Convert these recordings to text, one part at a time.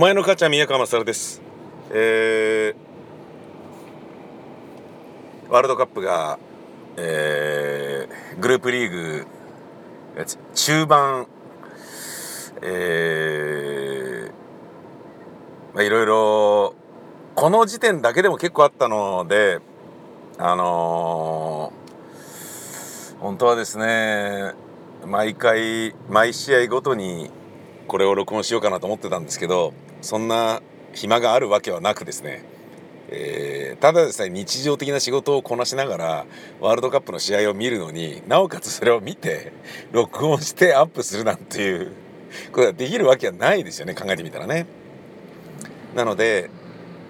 お前の母ちゃん宮川勝です。えー、ワールドカップが、えー、グループリーグ中盤えー、まあいろいろこの時点だけでも結構あったのであのー、本当はですね毎回毎試合ごとにこれを録音しようかなと思ってたんですけどそんな暇があるわけはなくですね、えー、ただでさえ日常的な仕事をこなしながらワールドカップの試合を見るのになおかつそれを見て録音してアップするなんていうことができるわけはないですよね考えてみたらね。なので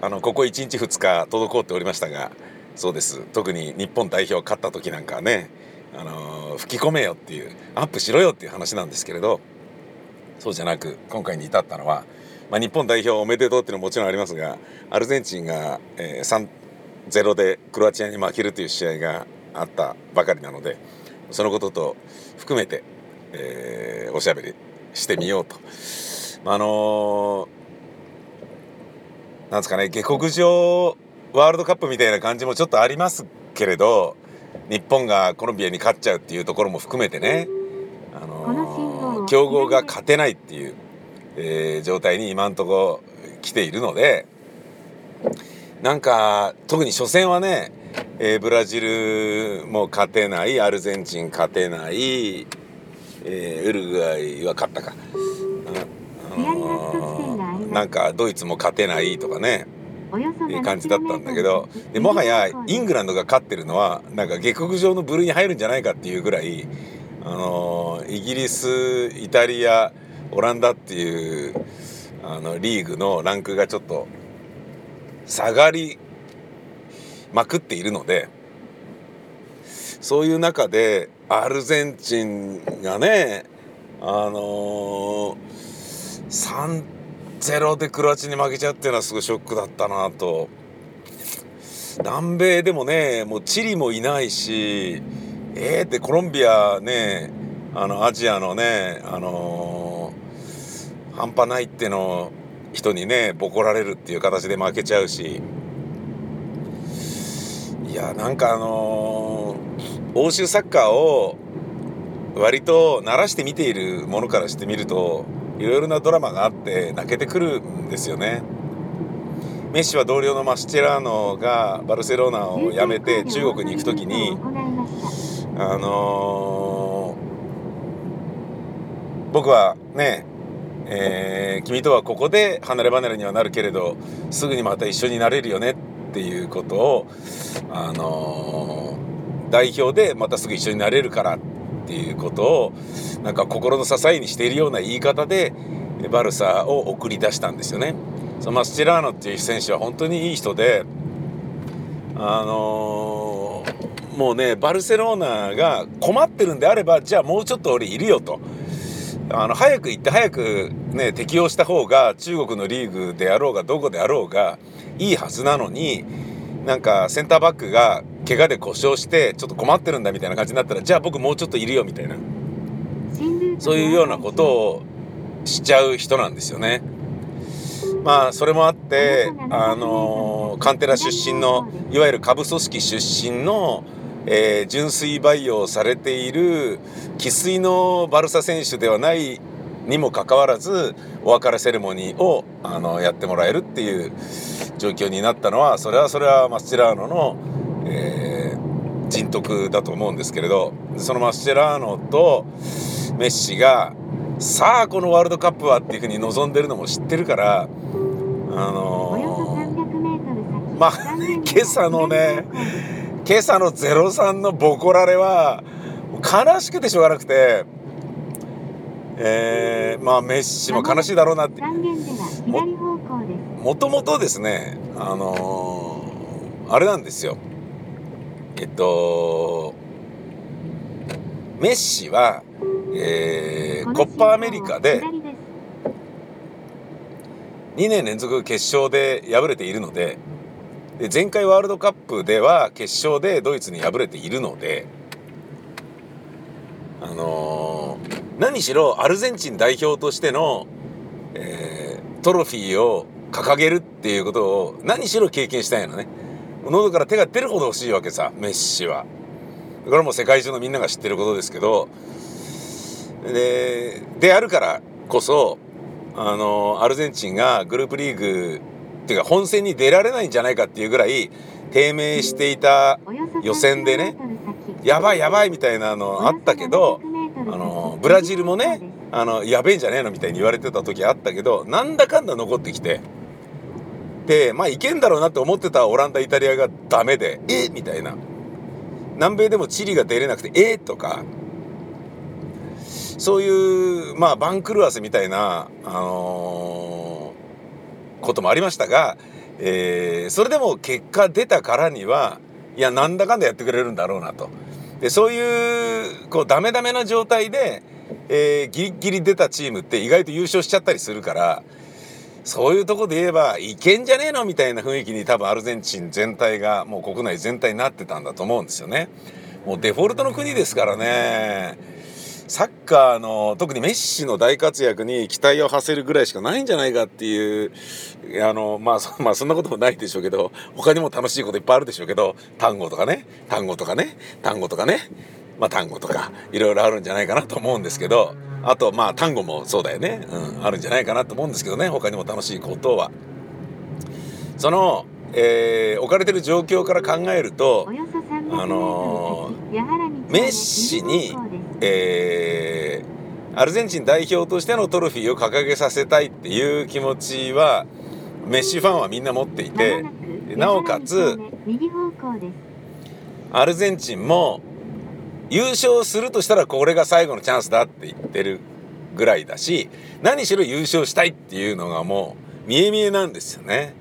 あのここ1日2日滞っておりましたがそうです特に日本代表勝った時なんかはね、あのー、吹き込めよっていうアップしろよっていう話なんですけれどそうじゃなく今回に至ったのは、まあ、日本代表おめでとうっていうのももちろんありますがアルゼンチンが、えー、3-0でクロアチアに負けるという試合があったばかりなのでそのことと含めて、えー、おしゃべりしてみようと。あのー、なんですかね下克上ワールドカップみたいな感じもちょっとありますけれど日本がコロンビアに勝っちゃうっていうところも含めてね強豪が勝てないっていう、えー、状態に今んとこ来ているのでなんか特に初戦はね、えー、ブラジルも勝てないアルゼンチン勝てない、えー、ウルグアイは勝ったか、なんかドイツも勝てないとかねいう感じだったんだけどでもはやイングランドが勝ってるのはなんか下克上の部類に入るんじゃないかっていうぐらいあのイギリスイタリアオランダっていうあのリーグのランクがちょっと下がりまくっているのでそういう中でアルゼンチンがねあのー、3-0でクロアチアに負けちゃうっていうのはすごいショックだったなと。南米でもねもうチリもいないしえーってコロンビアねあのアジアのねあのー、半端ないっての人にねボコられるっていう形で負けちゃうしいやなんかあのー、欧州サッカーを割と慣らして見ているものからしてみるといろいろなドラマがあって泣けてくるんですよね。メッシは同僚のマスチェラーノがバルセロナを辞めて中国に行く時にあのー、僕はね、えー、君とはここで離れ離れにはなるけれどすぐにまた一緒になれるよねっていうことを、あのー、代表でまたすぐ一緒になれるからっていうことをなんか心の支えにしているような言い方でバルサを送り出したんですよね。そのマスチラーノっていう選手は本当にいい人であのーもうねバルセロナが困ってるんであればじゃあもうちょっと俺いるよと。あの早く行って早くね適応した方が中国のリーグであろうがどこであろうがいいはずなのになんかセンターバックが怪我で故障してちょっと困ってるんだみたいな感じになったらじゃあ僕もうちょっといるよみたいなそういうようなことをしちゃう人なんですよね。まあそれもあってあのカンテラ出身のいわゆる下部組織出身のえー、純粋培養されている生粋のバルサ選手ではないにもかかわらずお別れセレモニーをあのやってもらえるっていう状況になったのはそれはそれはマスチェラーノの、えー、人徳だと思うんですけれどそのマスチェラーノとメッシがさあこのワールドカップはっていうふうに望んでるのも知ってるからあのー、まあ今朝のね今朝の03のボコられは悲しくてしょうがなくて、えー、まあメッシも悲しいだろうなって。もともとですねあのー、あれなんですよ。えっとメッシは、えー、コッパアメリカで2年連続決勝で敗れているのでで前回ワールドカップでは決勝でドイツに敗れているのであのー、何しろアルゼンチン代表としての、えトロフィーを掲げるっていうことを何しろ経験したいのね。喉から手が出るほど欲しいわけさメッシは。これも世界中のみんなが知ってることですけど。でであるからこそあのアルゼンチンがグループリーグっていうか本戦に出られないんじゃないかっていうぐらい低迷していた予選でねやばいやばいみたいなのあったけどあのブラジルもねあのやべえんじゃねえのみたいに言われてた時あったけどなんだかんだ残ってきてでまあいけんだろうなって思ってたオランダイタリアがダメでえみたいな。南米でもチリが出れなくてえとか。そういうまあ番狂わせみたいな、あのー、こともありましたが、えー、それでも結果出たからにはいやなんだかんだやってくれるんだろうなと。でそういうこうダメダメな状態で、えー、ギリギリ出たチームって意外と優勝しちゃったりするからそういうとこで言えばいけんじゃねえのみたいな雰囲気に多分アルゼンチン全体がもう国内全体になってたんだと思うんですよね。もうデフォルトの国ですからね。サッカーの特にメッシの大活躍に期待を馳せるぐらいしかないんじゃないかっていうあの、まあ、まあそんなこともないでしょうけど他にも楽しいこといっぱいあるでしょうけど単語とかね単語とかね単語とかねまあ単語とかいろいろあるんじゃないかなと思うんですけどあとまあ単語もそうだよね、うん、あるんじゃないかなと思うんですけどね他にも楽しいことは。そのえー、置かれてる状況から考えると、あのー、メッシに、えー、アルゼンチン代表としてのトロフィーを掲げさせたいっていう気持ちはメッシファンはみんな持っていてなおかつアルゼンチンも優勝するとしたらこれが最後のチャンスだって言ってるぐらいだし何しろ優勝したいっていうのがもう見え見えなんですよね。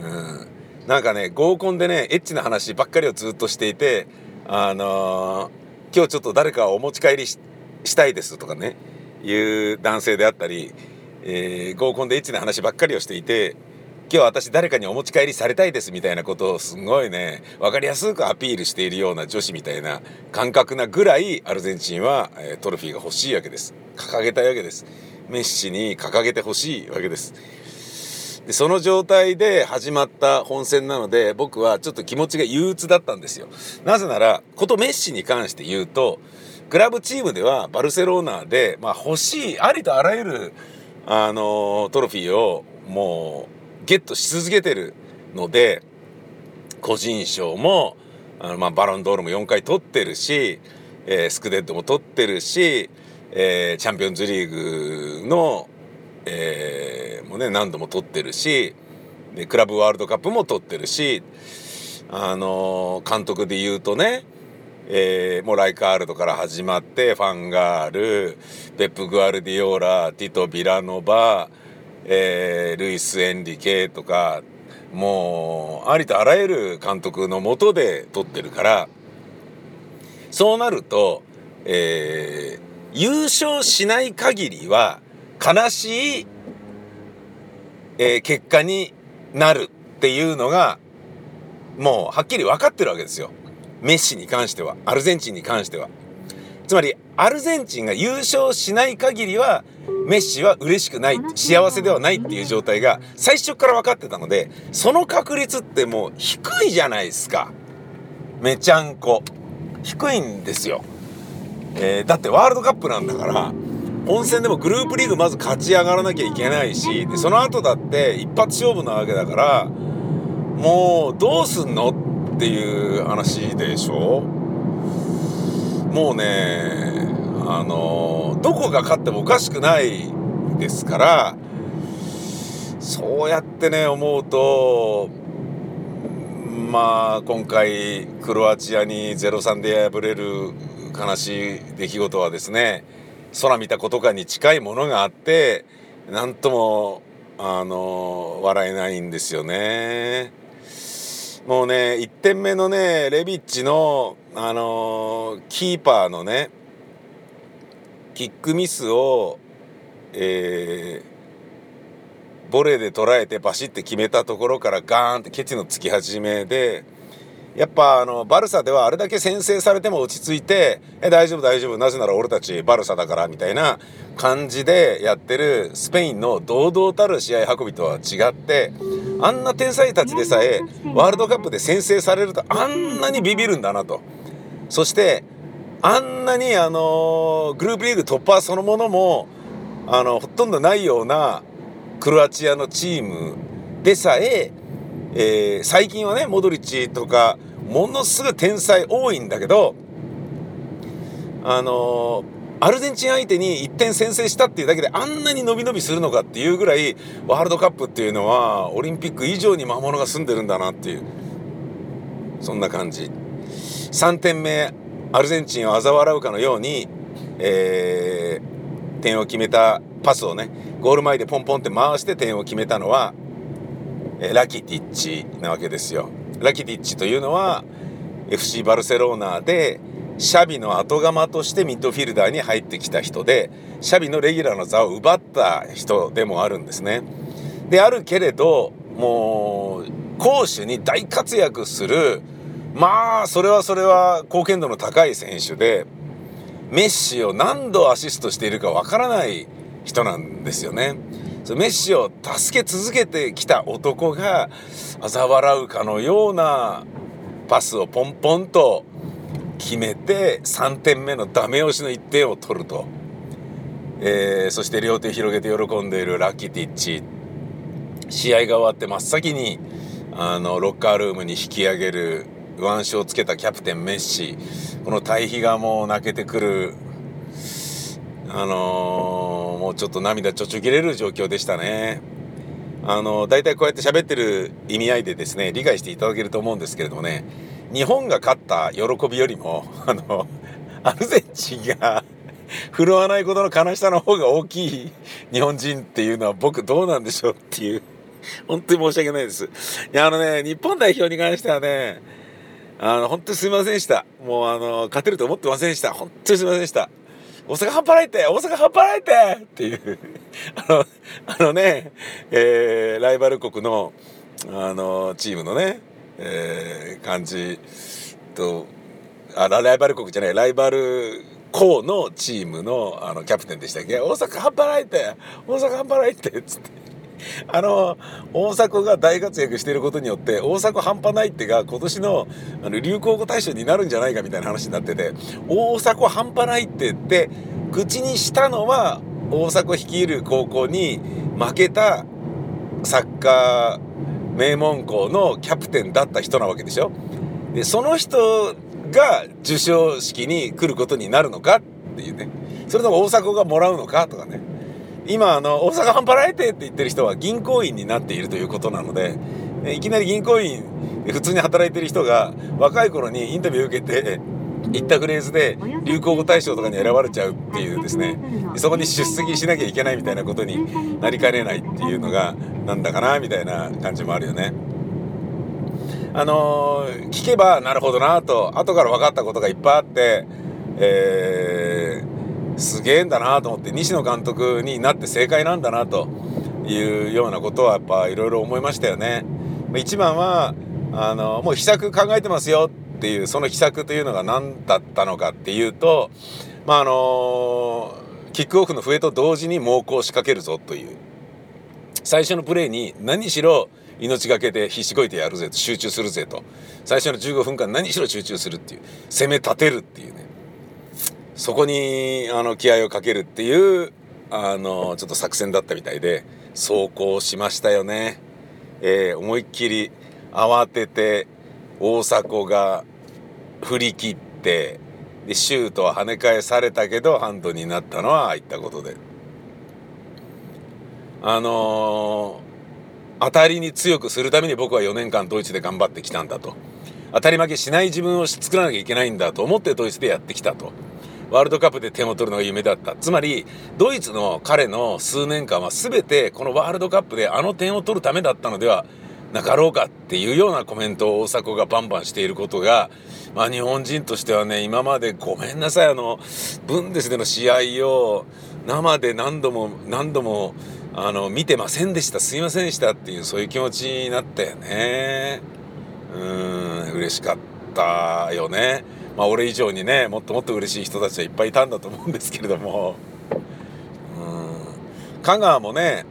うんなんかね合コンでねエッチな話ばっかりをずっとしていてあのー、今日ちょっと誰かをお持ち帰りしたいですとかねいう男性であったり、えー、合コンでエッチな話ばっかりをしていて今日私誰かにお持ち帰りされたいですみたいなことをすごいね分かりやすくアピールしているような女子みたいな感覚なぐらいアルゼンチンは、え、トロフィーが欲しいわけです。掲げたいわけです。メッシに掲げてほしいわけです。でその状態で始まった本戦なので僕はちょっと気持ちが憂鬱だったんですよ。なぜならことメッシに関して言うとクラブチームではバルセロナで、まあ、欲しいありとあらゆる、あのトロフィーをもうゲットし続けてるので個人賞もあの、まあ、バロンドールも4回取ってるし、えー、スクデッドも取ってるし、えー、チャンピオンズリーグのえー、もね何度も取ってるしでクラブワールドカップも取ってるしあのー、監督で言うとねえー、もうライカールドから始まってファンガールペップ・グアルディオーラティト・ビラノバ、えー、ルイス・エンリケとかもうありとあらゆる監督のもとで取ってるからそうなると、えー、優勝しない限りは悲しい、えー、結果になるっていうのがもうはっきり分かってるわけですよ。メッシに関してはアルゼンチンに関しては。つまりアルゼンチンが優勝しない限りはメッシは嬉しくない幸せではないっていう状態が最初から分かってたのでその確率ってもう低いじゃないですか。めちゃんこ。低いんですよ、えー、だってワールドカップなんだから本戦でもグループリーグまず勝ち上がらなきゃいけないしでその後だって一発勝負なわけだからもうどうすんのっていう話でしょ？もうねあのどこが勝ってもおかしくないですからそうやってね思うとまあ今回クロアチアに0-3で敗れる悲しい出来事はですね空見たことかに近いものがあって何ともあの笑えないんですよね。もうね1点目のねレビッチのあのキーパーのねキックミスを、えー、ボレーで捉えてバシッて決めたところからガーンってケチのつき始めでやっぱあのバルサではあれだけ先制されても落ち着いて「え大丈夫大丈夫なぜなら俺たちバルサだから」みたいな感じでやってるスペインの堂々たる試合運びとは違ってあんな天才たちでさえワールドカップで先制されるとあんなにビビるんだなと。そしてあんなにあのグループリーグ突破そのものもあのほとんどないようなクロアチアのチームでさええー、最近はねモドリッチとかものすごい天才多いんだけどあのアルゼンチン相手に1点先制したっていうだけであんなに伸び伸びするのかっていうぐらいワールドカップっていうのはオリンピック以上に魔物が住んでるんだなっていうそんな感じ。3点目アルゼンチンを嘲笑うかのように、えー、点を決めたパスをねゴール前でポンポンって回して点を決めたのはラキティッチなわけですよ。ラキティッチというのは FC バルセロナでシャビの後釜としてミッドフィルダーに入ってきた人でシャビのレギュラーの座を奪った人でもあるんですね。であるけれどもう攻守に大活躍するまあそれはそれは貢献度の高い選手でメッシを何度アシストしているかわからない人なんですよね。メッシを助け続けてきた男が嘲笑うかのようなパスをポンポンと決めて3点目のダメ押しの1点を取ると、えー、そして両手広げて喜んでいるラッキティッチ。試合が終わって真っ先にあのロッカールームに引き上げる腕章をつけたキャプテンメッシ。この対比がもう泣けてくるあのー、もうちょっと涙ちょちょ切れる状況でしたね。あのー、大体こうやって喋ってる意味合いでですね、理解していただけると思うんですけれどもね、日本が勝った喜びよりも、あの、アルゼンチンが 振るわないことの悲しさの方が大きい日本人っていうのは僕どうなんでしょうっていう、本当に申し訳ないです。いや、あのね、日本代表に関してはね、あの、本当にすみませんでした。もうあの、勝てると思ってませんでした。本当にすみませんでした。大阪半端ないって大阪半端ないってっていう あのあのね、えー、ライバル国のあのチームのね、えー、感じとあライバル国じゃないライバル校のチームのあのキャプテンでしたっけ？大阪半端ないって大阪半端ないってっつって。あの大迫が大活躍していることによって大迫半端ないってが今年のあの流行語大賞になるんじゃないかみたいな話になってて大迫半端ないってって口にしたのは大迫率いる高校に負けたサッカー名門校のキャプテンだった人なわけでしょ。でその人が授賞式に来ることになるのかっていうね。それとも大迫がもらうのかとかね。今あの大阪半端ないてって言ってる人は銀行員になっているということなのでいきなり銀行員普通に働いてる人が若い頃にインタビュー受けて言ったフレーズで流行語大賞とかに選ばれちゃうっていうですねそこに出席しなきゃいけないみたいなことになりかねないっていうのがなんだかなみたいな感じもあるよね。あのー、聞けばなるほどなと後から分かったことがいっぱいあって、えーすげえんだなと思って西野監督になって正解なんだなというようなことはやっぱいろいろ思いましたよね。一番はあのもう秘策考えてますよっていうその秘策というのが何だったのかっていうとまああのキックオフの笛と同時に猛攻を仕掛けるぞという。最初のプレーに何しろ命がけで必死こいてやるぜと集中するぜと。最初の15分間何しろ集中するっていう。攻め立てるっていうね。そこにあの気合をかけるっていうあのちょっと作戦だったみたいで走行しましたよね、えー、思いっきり慌てて大迫が振り切ってでシュートは跳ね返されたけどハンドになったのはああいったことで。あのー、当たりに強くするために僕は4年間ドイツで頑張ってきたんだと。当たり負けしない自分を作らなきゃいけないんだと思ってドイツでやってきたと。ワールドカップで点を取るのが夢だった。つまりドイツの彼の数年間は全てこのワールドカップであの点を取るためだったのではなかろうかっていうようなコメントを大迫がバンバンしていることが、まあ、日本人としてはね今までごめんなさいあのブンデスでの試合を生で何度も何度もあの見てませんでした。すいませんでしたっていうそういう気持ちになったよね。うん嬉しかったよね。まあ俺以上にねもっともっと嬉しい人たちはいっぱいいたんだと思うんですけれども。うん。香川もね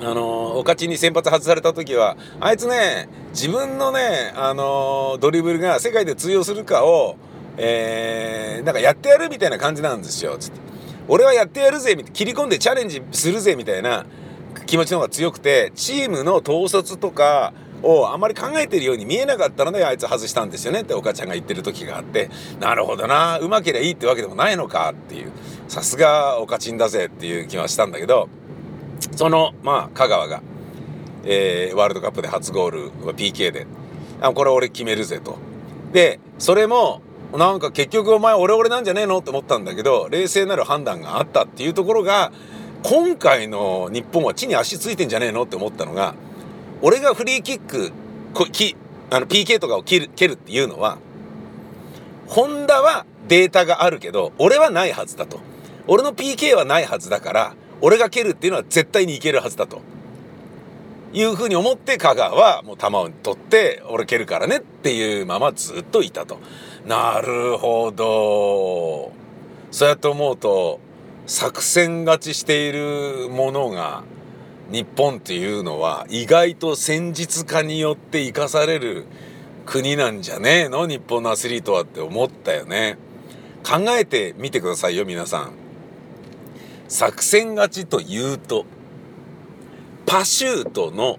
あのお勝ちに先発外された時はあいつね自分のねあのドリブルが世界で通用するかをえー、なんかやってやるみたいな感じなんですよつって。俺はやってやるぜ切り込んでチャレンジするぜみたいな気持ちの方が強くてチームの統率とかをあんまり考えてるように見えなかったのであいつ外したんですよねってお母ちゃんが言ってる時があってなるほどなうまけりゃいいってわけでもないのかっていうさすがおかちんだぜっていう気はしたんだけどそのまあ香川が、えー、ワールドカップで初ゴール PK であこれ俺決めるぜと。でそれもなんか結局お前俺俺なんじゃねえのって思ったんだけど冷静なる判断があったっていうところが今回の日本は地に足ついてんじゃねえのって思ったのが俺がフリーキックこきあの PK とかを蹴る蹴るっていうのはホンダはデータがあるけど俺はないはずだと俺の PK はないはずだから俺が蹴るっていうのは絶対にいけるはずだというふうに思って香川はもう球を取って俺蹴るからねっていうままずっといたと。なるほど。そうやって思うと作戦勝ちしているものが日本っていうのは意外と戦術家によって生かされる国なんじゃねえの日本のアスリートはって思ったよね。考えてみてくださいよ皆さん。作戦勝ちというとパシュートの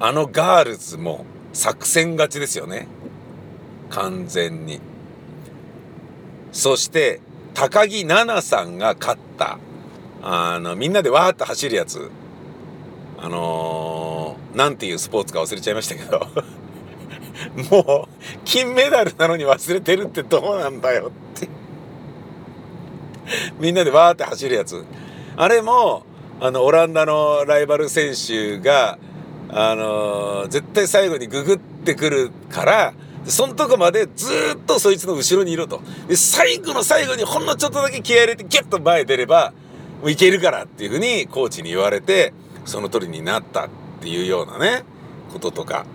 あのガールズも作戦勝ちですよね完全にそして高木菜那さんが勝ったあのみんなでわーっと走るやつあのー、なんていうスポーツか忘れちゃいましたけど。もう金メダルなのに忘れてるってどうなんだよって。みんなでわーって走るやつ。あれもあのオランダのライバル選手があの絶対最後にググってくるからそのとこまでずっとそいつの後ろにいろと。で最後の最後にほんのちょっとだけ気合入れてギュッと前出ればもういけるからっていうふうにコーチに言われてその通りになったっていうようなねこととか。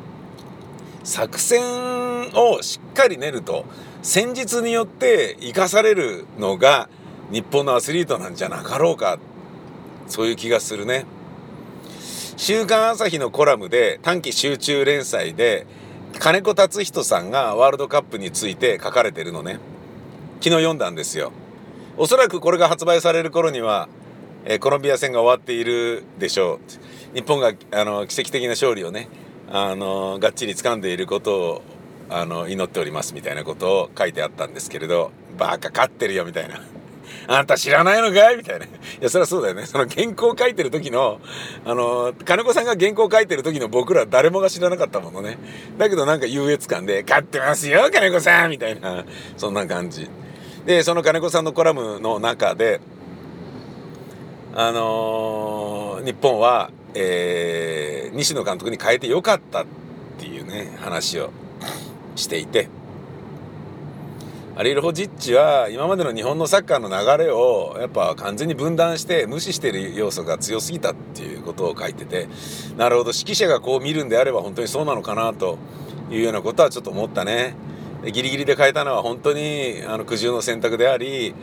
作戦をしっかり練ると戦術によって生かされるのが日本のアスリートなんじゃなかろうかそういう気がするね。週刊朝日のコラムで短期集中連載で金子達人さんがワールドカップについて書かれてるのね。昨日読んだんですよ。おそらくこれが発売される頃には、えー、コロンビア戦が終わっているでしょう日本があの奇跡的な勝利をねあのがっちり掴んでいることをあの祈っておりますみたいなことを書いてあったんですけれどバカ勝ってるよみたいな あんた知らないのかいみたいな。いや、そりゃそうだよね。その原稿書いてる時の、あの、金子さんが原稿書いてる時の僕ら誰もが知らなかったものね。だけどなんか優越感で、勝ってますよ、金子さんみたいな、そんな感じ。で、その金子さんのコラムの中で、あのー、日本は、えー、西野監督に変えてよかったっていうね、話をしていて、アリル・ホジッチは今までの日本のサッカーの流れをやっぱ完全に分断して無視してる要素が強すぎたっていうことを書いててなるほど指揮者がこう見るんであれば本当にそうなのかなというようなことはちょっと思ったね。ギリギリで変えたのは本当にあの苦渋の選択であり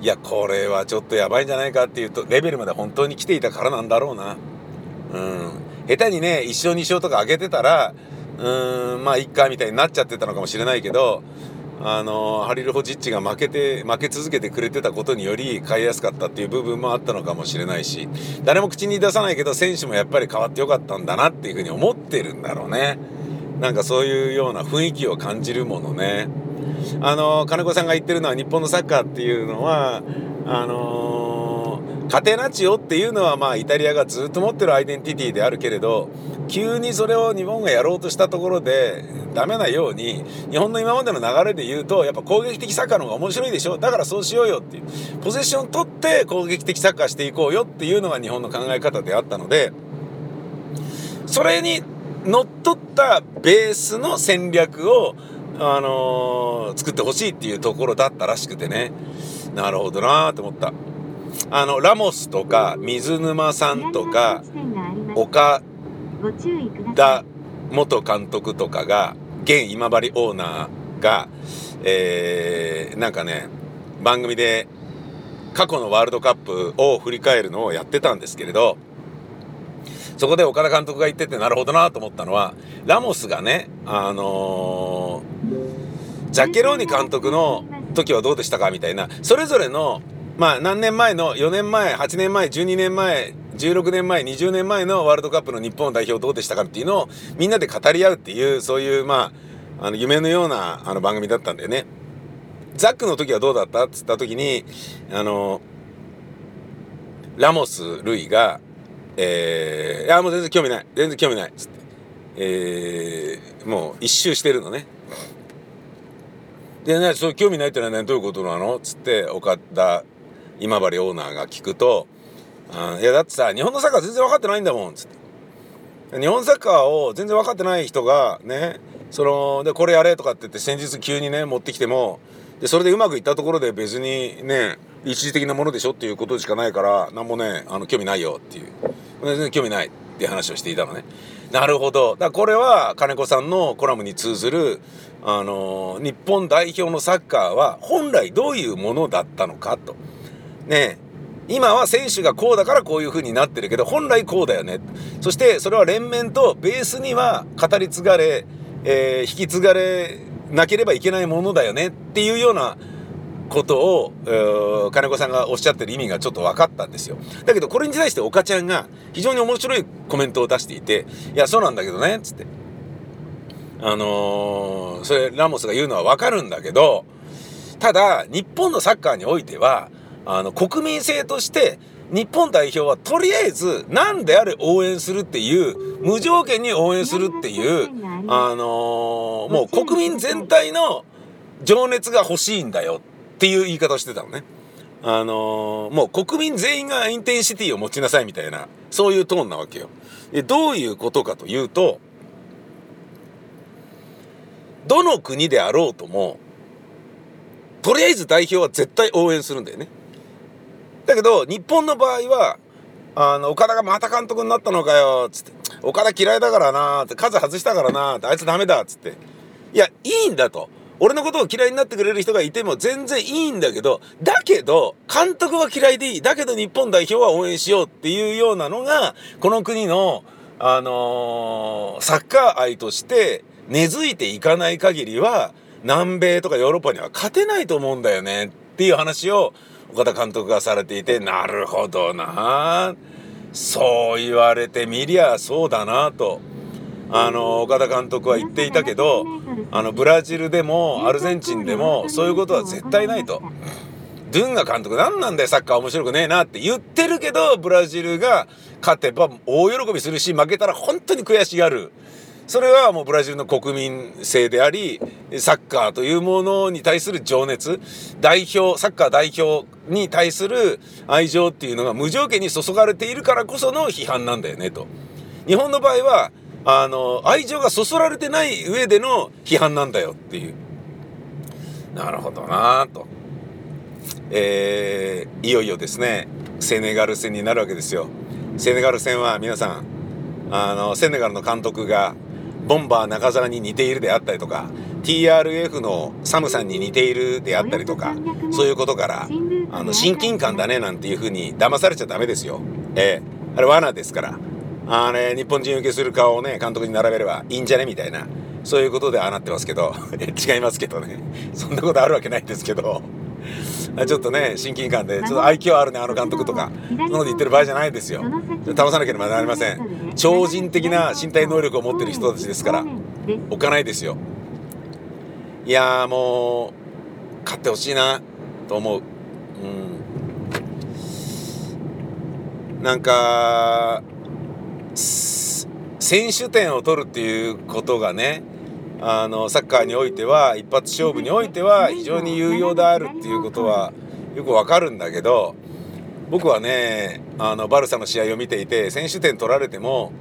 いやこれはちょっとやばいんじゃないかっていうとレベルまで本当に来ていたからなんだろうな。うん、下手にね1勝2勝とか上げてたらうーんまあいっかみたいになっちゃってたのかもしれないけどあのハリル・ホジッチが負けて負け続けてくれてたことにより買いやすかったっていう部分もあったのかもしれないし誰も口に出さないけど選手もやっぱり変わってよかったんだなっていうふうに思ってるんだろうね。なんかそういうような雰囲気を感じるものね。あの金子さんが言ってるのは日本のサッカーっていうのはあのカテナチオっていうのはまあイタリアがずっと持ってるアイデンティティであるけれど急にそれを日本がやろうとしたところでダメなように日本の今までの流れで言うとやっぱ攻撃的サッカーの方が面白いでしょ？だからそうしようよっていうポゼッション取って攻撃的サッカーしていこうよっていうのが日本の考え方であったのでそれにのっとったベースの戦略をあのー、作ってほしいっていうところだったらしくてね。なるほどなと思った。あのラモスとか水沼さんとか岡田元監督とかが現今治オーナーが、えー、なんかね番組で過去のワールドカップを振り返るのをやってたんですけれどそこで岡田監督が言っててなるほどなと思ったのはラモスがねあのー、ジャッケローニ監督の時はどうでしたかみたいなそれぞれのまあ何年前の4年前8年前12年前16年前20年前のワールドカップの日本代表どうでしたかっていうのをみんなで語り合うっていうそういうまああの夢のようなあの番組だったんだよね。ザックの時はどうだった？っつった時にあのラモス・ルイが「えー、いやもう全然興味ない。全然興味ない」っつって、えー、もう一周してるのね。でねそう興味ないってのはねどういうことなの？っつって岡田今治オーナーが聞くと「いやだってさ日本のサッカー全然分かってないんだもん」つって。日本サッカーを全然分かってない人がねそのでこれやれとかって言って先日急にね持ってきてもでそれでうまくいったところで別にね一時的なものでしょっていうことしかないから何もねあの興味ないよっていう。全然興味ないっていう話をしていたのね。なるほど。だからこれは金子さんのコラムに通ずるあの日本代表のサッカーは本来どういうものだったのかと。ね今は選手がこうだからこういう風になってるけど本来こうだよねそしてそれは連綿とベースには語り継がれ、えー、引き継がれなければいけないものだよねっていうようなことを金子さんがおっしゃってる意味がちょっと分かったんですよ。だけどこれに対して岡ちゃんが非常に面白いコメントを出していて「いやそうなんだけどね」つって。あのー、それラモスが言うのは分かるんだけどただ日本のサッカーにおいてはあの国民性として日本代表はとりあえず何であれ応援するっていう無条件に応援するっていうあのー、もう国民全体の情熱が欲しいんだよっていう言い方をしてたのね。あのー、もう国民全員がインテンシティを持ちなさいみたいなそういうトーンなわけよ。でどういうことかというとどの国であろうともとりあえず代表は絶対応援するんだよね。だけど日本の場合はあの岡田がまた監督になったのかよつって岡田嫌いだからなって数外したからなってあいつダメだっつっていやいいんだと俺のことを嫌いになってくれる人がいても全然いいんだけどだけど監督は嫌いでいい。だけど日本代表は応援しようっていうようなのがこの国のあのー、サッカー愛として根付いていかない限りは南米とかヨーロッパには勝てないと思うんだよねっていう話を岡田監督がされていてなるほどな。そう言われてみりゃそうだなと。あの岡田監督は言っていたけどあのブラジルでもアルゼンチンでもそういうことは絶対ないと。ドゥンガ監督何なんだよサッカー面白くねえなって言ってるけどブラジルが勝てば大喜びするし負けたら本当に悔しがるそれはもうブラジルの国民性でありサッカーというものに対する情熱代表サッカー代表に対する愛情っていうのが無条件に注がれているからこその批判なんだよねと。日本の場合はあの愛情がそそられてない上での批判なんだよっていう。なるほどなと。えー、いよいよですねセネガル戦になるわけですよ。セネガル戦は皆さんあのセネガルの監督がボンバー中澤に似ているであったりとか TRF のサムさんに似ているであったりとかそういうことからあの親近感だねなんていうふうに騙されちゃダメですよ。ええあれ罠ですから。あれ日本人受けする顔をね監督に並べればいいんじゃね？みたいな。そういうことでああなってますけど。違いますけどね。そんなことあるわけないですけど。ちょっとね親近感でちょっと愛嬌あるねあの監督とか。そんなこと言ってる場合じゃないですよ。倒さなければなりません。超人的な身体能力を持ってる人たちですから置かないですよ。いやもう勝ってほしいなと思う。うん。なんか選手点を取るっていうことがねあのサッカーにおいては一発勝負においては非常に有用であるっていうことはよくわかるんだけど僕はねあのバルサの試合を見ていて選手点取られても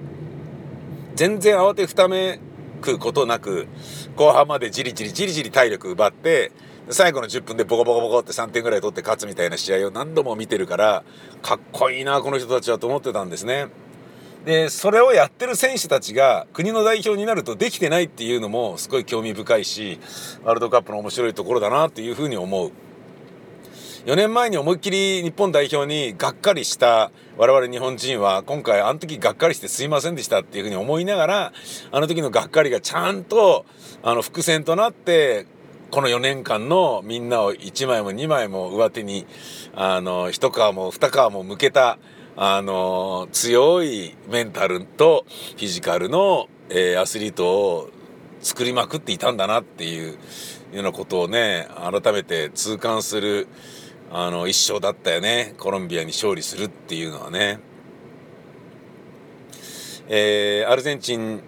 全然慌てふためくことなく後半までじりじりじりじり体力奪って最後の10分でボコボコボコって3点ぐらい取って勝つみたいな試合を何度も見てるからかっこいいなこの人たちはと思ってたんですね。でそれをやってる選手たちが国の代表になるとできてないっていうのもすごい興味深いしワールドカップの面白いところだなっていうふうに思う。4年前に思いっきり日本代表にがっかりした我々日本人は今回あの時がっかりしてすいませんでしたっていうふうに思いながらあの時のがっかりがちゃんとあの伏線となってこの4年間のみんなを1枚も2枚も上手にあの一皮も二皮も向けたあの強いメンタルとフィジカルの、えー、アスリートを作りまくっていたんだなっていうようなことをね改めて痛感するあの一勝だったよねコロンビアに勝利するっていうのはね。えー、アルゼンチン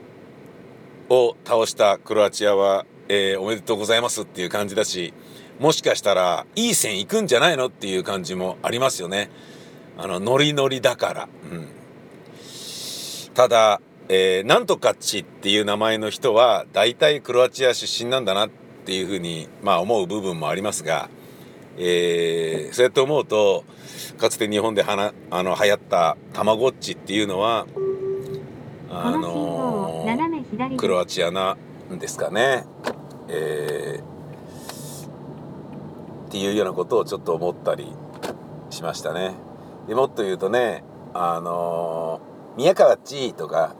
を倒したクロアチアは、えー、おめでとうございますっていう感じだしもしかしたらいい線いくんじゃないのっていう感じもありますよね。あのノリノリだから。うん、ただ、えー、なんとかっちっていう名前の人は大体クロアチア出身なんだなっていうふうに、まあ、思う部分もありますが。えー、そうやって思うとかつて日本ではなあの流行ったたまごっちっていうのはあのー、クロアチアなんですかね、えー、っていうようなことをちょっと思ったりしましたね。でもっと言うとねあのー、宮川っちとか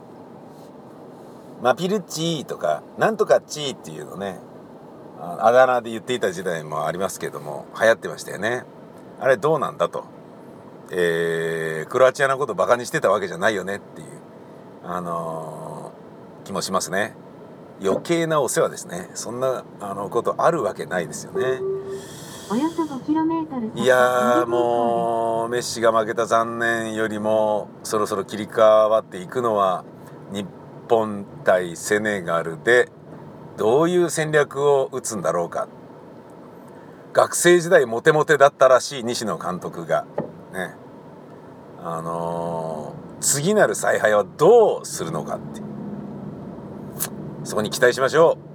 マピルッチとかなんとかっちっていうのねあだ名で言っていた時代もありますけども流行ってましたよね。あれどうなんだと、えー、クロアチアのことバカにしてたわけじゃないよねっていうあのー、気もしますね。余計なお世話ですね。そんなあのことあるわけないですよね。いやもうメッシが負けた残念よりもそろそろ切り替わっていくのは日本対セネガルでどういう戦略を打つんだろうか。学生時代モテモテだったらしい西野監督が。ね。あのー、次なる采配はどうするのかって。そこに期待しましょう。